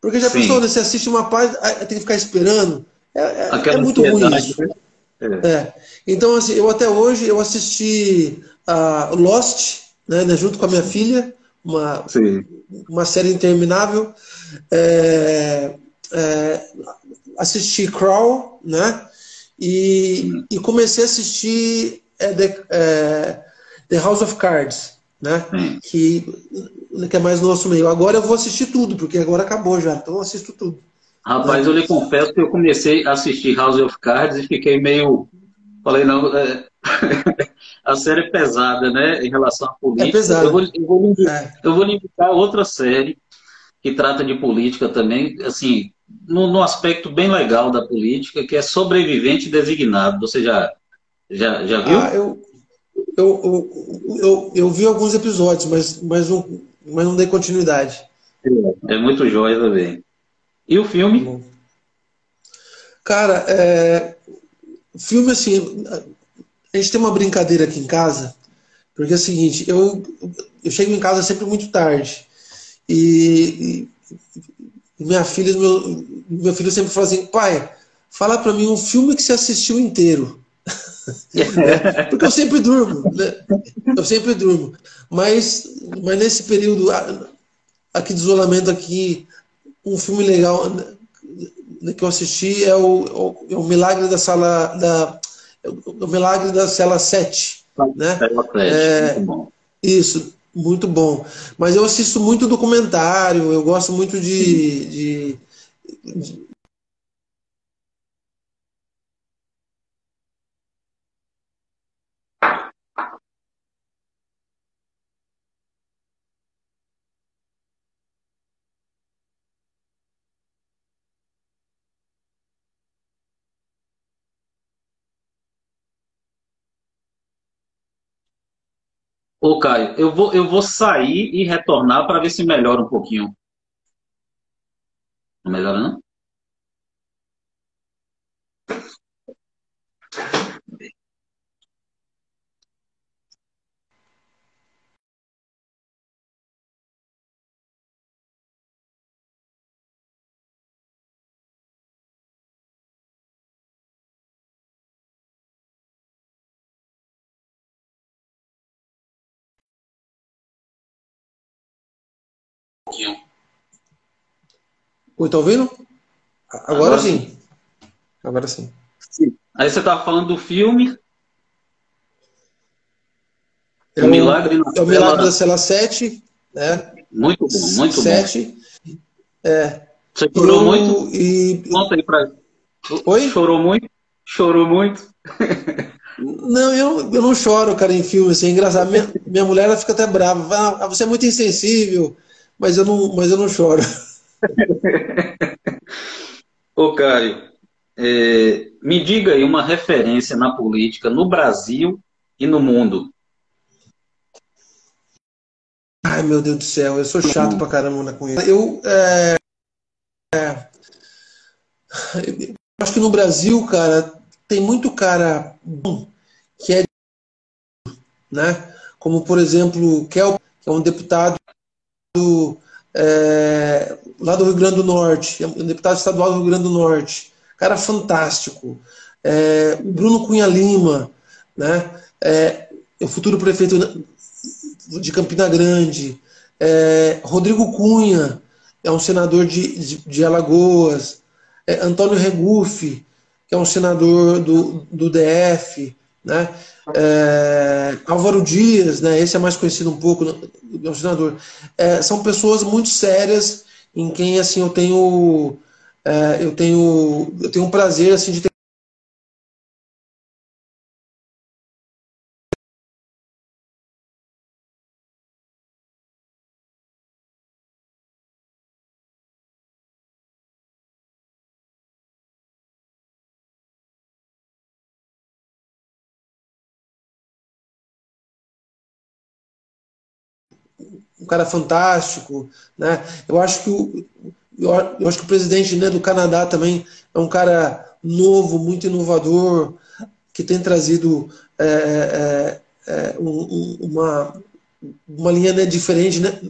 Porque já Sim. pensou, né? Você assiste uma parte, tem que ficar esperando. É, é, é muito ruim isso. Né? É. é. Então, assim, eu até hoje eu assisti uh, Lost, né, né, junto com a minha filha, uma, uma série interminável. É, é, assisti Crawl, né? E, e comecei a assistir é, The, The House of Cards, né? Que, que é mais nosso meio. Agora eu vou assistir tudo, porque agora acabou já, então eu assisto tudo. Rapaz, eu lhe confesso que eu comecei a assistir House of Cards e fiquei meio. Falei, não, é... a série é pesada, né? Em relação à política. É pesada. Eu vou, eu vou, é. eu vou lhe indicar outra série que trata de política também, assim, no, no, aspecto bem legal da política, que é sobrevivente designado. Você já, já, já viu? Ah, eu, eu, eu, eu, eu, vi alguns episódios, mas, mas, não, mas não dei continuidade. É, é muito jóia também. E o filme? Cara, é, filme assim, a gente tem uma brincadeira aqui em casa, porque é o seguinte, eu, eu chego em casa sempre muito tarde. E, e minha filha, meu, meu filho sempre fala assim, pai, fala para mim um filme que você assistiu inteiro. Porque eu sempre durmo, né? Eu sempre durmo. Mas, mas nesse período aqui de isolamento aqui, um filme legal né, que eu assisti é o, é o Milagre da Sala da o Milagre da Cela 7, né? É, isso, muito bom. Mas eu assisto muito documentário, eu gosto muito de, de, de Ô, Caio, eu vou, eu vou sair e retornar para ver se melhora um pouquinho. Não melhora, não? Pouquinho. Oi, tá ouvindo? Agora, Agora sim. sim. Agora sim. sim. Aí você tá falando do filme. É o, Milagre na É o Milagre da Cela 7. Né? Muito bom, muito 7. bom. É. Você chorou eu, muito? E... Conta aí pra. Oi? Chorou muito? Chorou muito? Não, eu, eu não choro, cara, em filme. Assim, é engraçado. Minha, minha mulher ela fica até brava. Ah, você é muito insensível mas eu não, mas eu não choro. Ô, Caio, é, me diga aí uma referência na política no Brasil e no mundo. Ai, meu Deus do céu, eu sou chato pra caramba com isso. Eu, é, é, eu acho que no Brasil, cara, tem muito cara bom que é né? Como por exemplo, Kel, que é um deputado é, lá do Rio Grande do Norte, é um deputado estadual do Rio Grande do Norte, cara fantástico. É, o Bruno Cunha Lima, né? É, o futuro prefeito de Campina Grande, é, Rodrigo Cunha, é um senador de, de, de Alagoas, é, Antônio Regufe, que é um senador do, do DF, né? É, Álvaro Dias, né, esse é mais conhecido um pouco, é um senador. É, são pessoas muito sérias em quem assim eu tenho é, eu tenho eu tenho um prazer assim de ter cara fantástico, né? Eu acho que o, eu acho que o presidente né, do Canadá também é um cara novo, muito inovador, que tem trazido é, é, é um, uma, uma linha né, diferente né,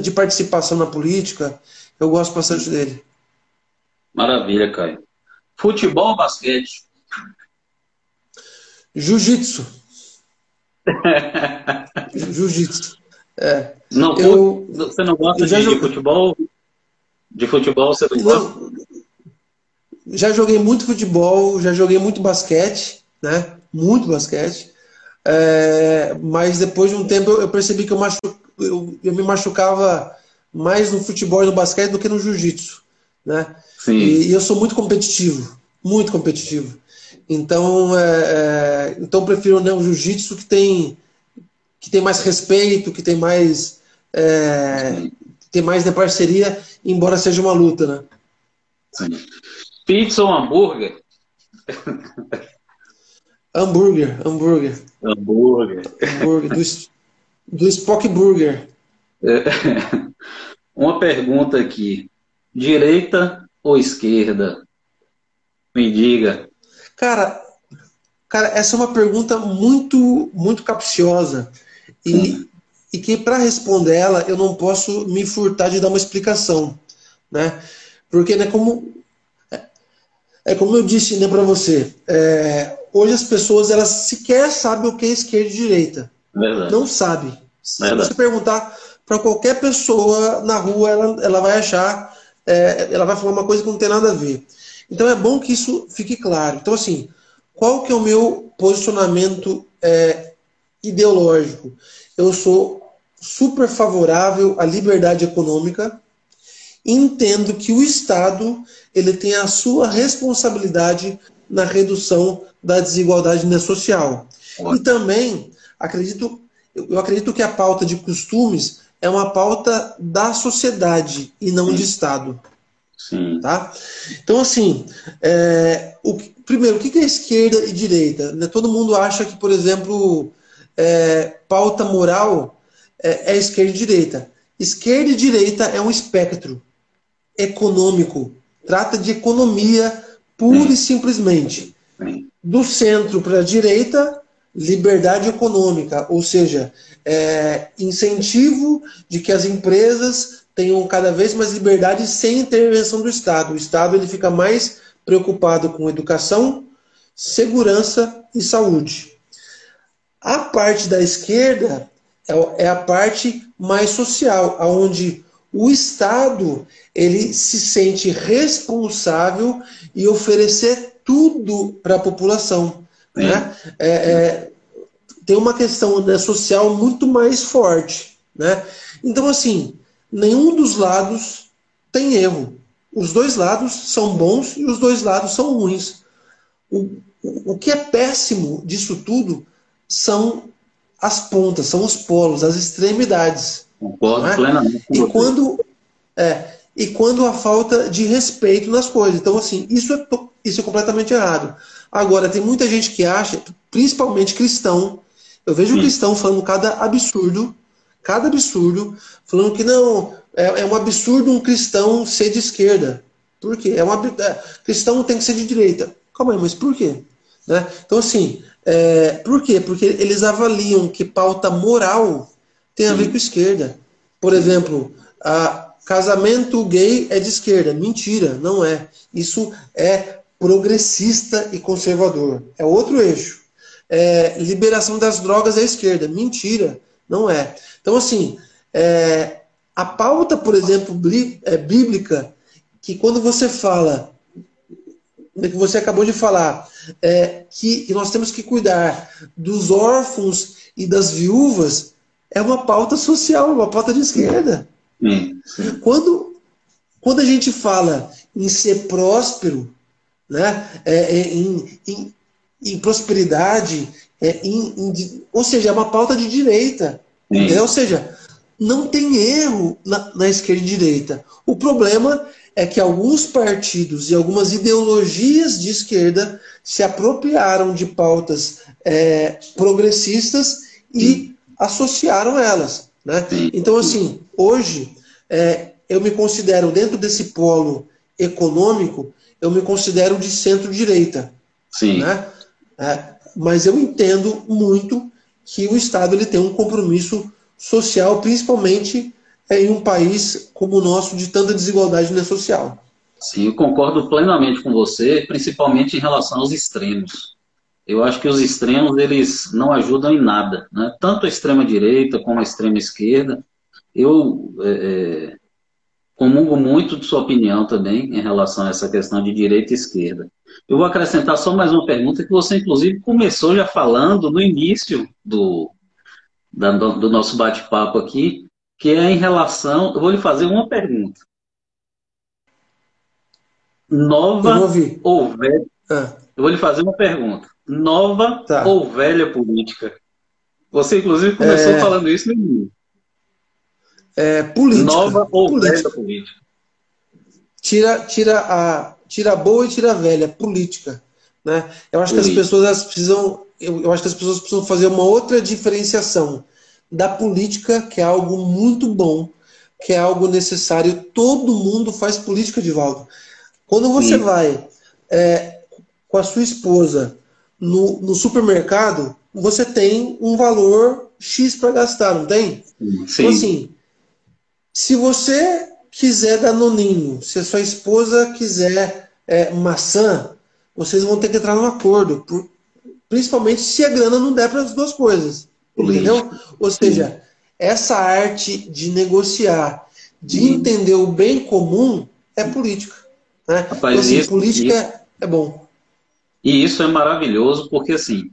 de participação na política. Eu gosto bastante dele. Maravilha, Caio. Futebol ou basquete? Jiu-jitsu. Jiu-jitsu. É. Não, eu, você não gosta de, de, futebol? De futebol você não, não gosta? Já joguei muito futebol, já joguei muito basquete, né? Muito basquete. É, mas depois de um tempo eu percebi que eu, machu, eu, eu, me machucava mais no futebol e no basquete do que no jiu-jitsu, né? Sim. E, e, eu sou muito competitivo, muito competitivo. Então, é, é, então eu prefiro né, o jiu-jitsu que tem que tem mais respeito, que tem mais é, tem mais de parceria, embora seja uma luta, né? Sim. Pizza ou hambúrguer? hambúrguer, hambúrguer. Hambúrguer. hambúrguer do, do Spock Burger. É. Uma pergunta aqui. Direita ou esquerda? Me diga. Cara, cara, essa é uma pergunta muito, muito capciosa. E, e que para responder ela, eu não posso me furtar de dar uma explicação. Né? Porque, né, como, é, é como eu disse né, para você, é, hoje as pessoas elas sequer sabem o que é esquerda e direita. Verdade. Não sabe. Se você perguntar para qualquer pessoa na rua, ela, ela vai achar, é, ela vai falar uma coisa que não tem nada a ver. Então é bom que isso fique claro. Então, assim, qual que é o meu posicionamento é, ideológico? Eu sou super favorável à liberdade econômica, entendo que o Estado ele tem a sua responsabilidade na redução da desigualdade social. E também acredito, eu acredito que a pauta de costumes é uma pauta da sociedade e não Sim. de Estado. Sim. Tá? Então, assim, é, o, primeiro, o que é esquerda e direita? Né? Todo mundo acha que, por exemplo, é, pauta moral é, é esquerda e direita. Esquerda e direita é um espectro econômico. Trata de economia pura e simplesmente. Do centro para a direita, liberdade econômica, ou seja, é, incentivo de que as empresas tenham cada vez mais liberdade sem intervenção do Estado. O Estado ele fica mais preocupado com educação, segurança e saúde. A parte da esquerda é, é a parte mais social, onde o Estado ele se sente responsável e oferecer tudo para a população. Né? É, é, tem uma questão né, social muito mais forte. Né? Então, assim, nenhum dos lados tem erro. Os dois lados são bons e os dois lados são ruins. O, o que é péssimo disso tudo são as pontas, são os polos, as extremidades. Concordo é? plenamente. E quando, é, e quando a falta de respeito nas coisas. Então, assim, isso é, isso é completamente errado. Agora, tem muita gente que acha, principalmente cristão, eu vejo um cristão falando cada absurdo, cada absurdo, falando que não, é, é um absurdo um cristão ser de esquerda. Por quê? É uma, é, cristão tem que ser de direita. Calma aí, mas por quê? Né? Então, assim, é, por quê? Porque eles avaliam que pauta moral tem a ver com esquerda. Por exemplo, a, casamento gay é de esquerda. Mentira, não é. Isso é progressista e conservador. É outro eixo. É, liberação das drogas é esquerda. Mentira, não é. Então, assim, é, a pauta, por exemplo, é bíblica, que quando você fala que você acabou de falar, é, que, que nós temos que cuidar dos órfãos e das viúvas, é uma pauta social, uma pauta de esquerda. Sim, sim. Quando, quando a gente fala em ser próspero, né, é, é, em, em, em, prosperidade, é, em, em, ou seja, é uma pauta de direita. Né? Ou seja, não tem erro na, na esquerda e direita. O problema é que alguns partidos e algumas ideologias de esquerda se apropriaram de pautas é, progressistas e associaram elas. Né? Então, assim, hoje é, eu me considero, dentro desse polo econômico, eu me considero de centro-direita. Sim. Né? É, mas eu entendo muito que o Estado ele tem um compromisso social, principalmente em um país como o nosso de tanta desigualdade né, social. Sim, concordo plenamente com você, principalmente em relação aos extremos. Eu acho que os extremos eles não ajudam em nada, né? tanto a extrema direita como a extrema esquerda. Eu é, é, comungo muito de sua opinião também em relação a essa questão de direita e esquerda. Eu vou acrescentar só mais uma pergunta que você, inclusive, começou já falando no início do, da, do nosso bate-papo aqui, que é em relação. Eu vou lhe fazer uma pergunta. Nova ou velha? Ah. Eu vou lhe fazer uma pergunta. Nova tá. ou velha política? Você, inclusive, começou é... falando isso no início. É, política. Nova ou política. velha política? Tira, tira, a, tira a boa e tira a velha, política. Né? Eu acho política. que as pessoas precisam. Eu, eu acho que as pessoas precisam fazer uma outra diferenciação da política, que é algo muito bom, que é algo necessário. Todo mundo faz política, Divaldo. Quando você Sim. vai é, com a sua esposa no, no supermercado, você tem um valor X para gastar, não tem? Sim. Então, assim, se você quiser danoninho, se a sua esposa quiser é, maçã, vocês vão ter que entrar num acordo. Por, principalmente se a grana não der para as duas coisas. Entendeu? Ou seja, essa arte de negociar, de Sim. entender o bem comum, é política. Né? Rapaz, então, assim, isso, política isso, é bom. E isso é maravilhoso, porque assim,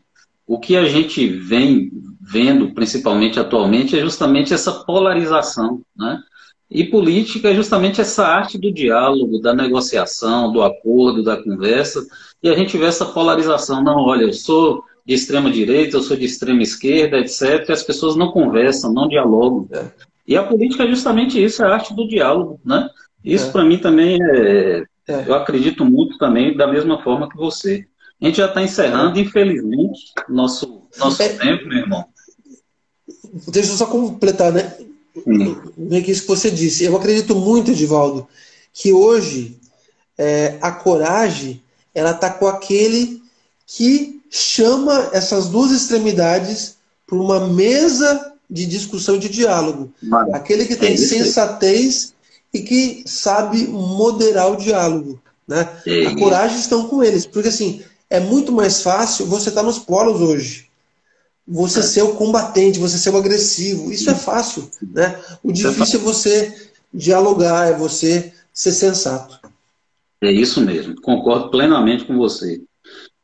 o que a gente vem vendo, principalmente atualmente, é justamente essa polarização. Né? E política é justamente essa arte do diálogo, da negociação, do acordo, da conversa. E a gente vê essa polarização. Não, olha, eu sou de extrema direita, eu sou de extrema esquerda, etc. E as pessoas não conversam, não dialogam. É. E a política é justamente isso, é a arte do diálogo. Né? Isso é. para mim também é, é, Eu acredito muito também da mesma forma que você. A gente já está encerrando, infelizmente, nosso, nosso é. tempo, meu irmão. Deixa eu só completar, né? Meio que isso que você disse. Eu acredito muito, Edivaldo, que hoje é, a coragem ela está com aquele que chama essas duas extremidades para uma mesa de discussão de diálogo. Aquele que tem é sensatez e que sabe moderar o diálogo. Né? A coragem estão com eles, porque assim é muito mais fácil você estar tá nos polos hoje você é. ser o combatente, você ser o agressivo. Isso é fácil. Né? O é difícil é, é você dialogar, é você ser sensato. É isso mesmo, concordo plenamente com você.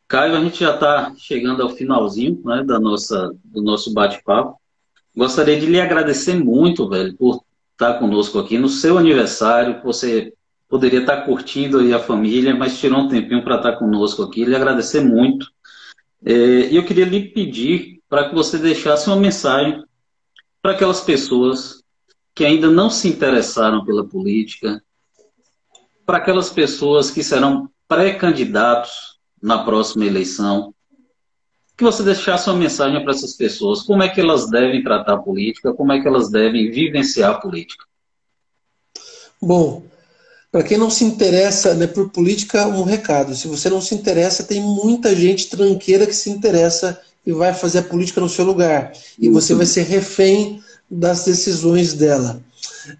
Caio, a gente já está chegando ao finalzinho né, da nossa, do nosso bate-papo. Gostaria de lhe agradecer muito, velho, por estar conosco aqui no seu aniversário. Você poderia estar curtindo aí a família, mas tirou um tempinho para estar conosco aqui. Lhe agradecer muito. É, e eu queria lhe pedir para que você deixasse uma mensagem para aquelas pessoas que ainda não se interessaram pela política, para aquelas pessoas que serão pré-candidatos na próxima eleição, que você deixasse uma mensagem para essas pessoas, como é que elas devem tratar a política, como é que elas devem vivenciar a política. Bom, para quem não se interessa né, por política, um recado. Se você não se interessa, tem muita gente tranqueira que se interessa e vai fazer a política no seu lugar. E você vai ser refém das decisões dela.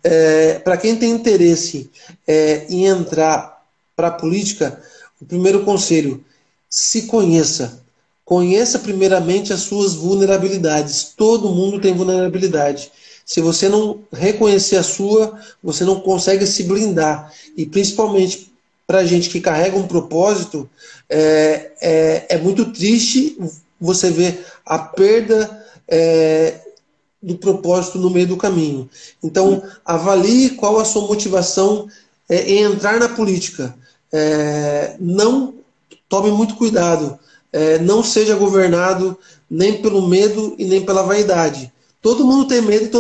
É, para quem tem interesse é, em entrar para a política, o primeiro conselho: se conheça. Conheça primeiramente as suas vulnerabilidades. Todo mundo tem vulnerabilidade. Se você não reconhecer a sua, você não consegue se blindar. E principalmente para gente que carrega um propósito, é, é, é muito triste você vê a perda é, do propósito no meio do caminho. Então, avalie qual a sua motivação é, em entrar na política. É, não tome muito cuidado. É, não seja governado nem pelo medo e nem pela vaidade. Todo mundo tem medo.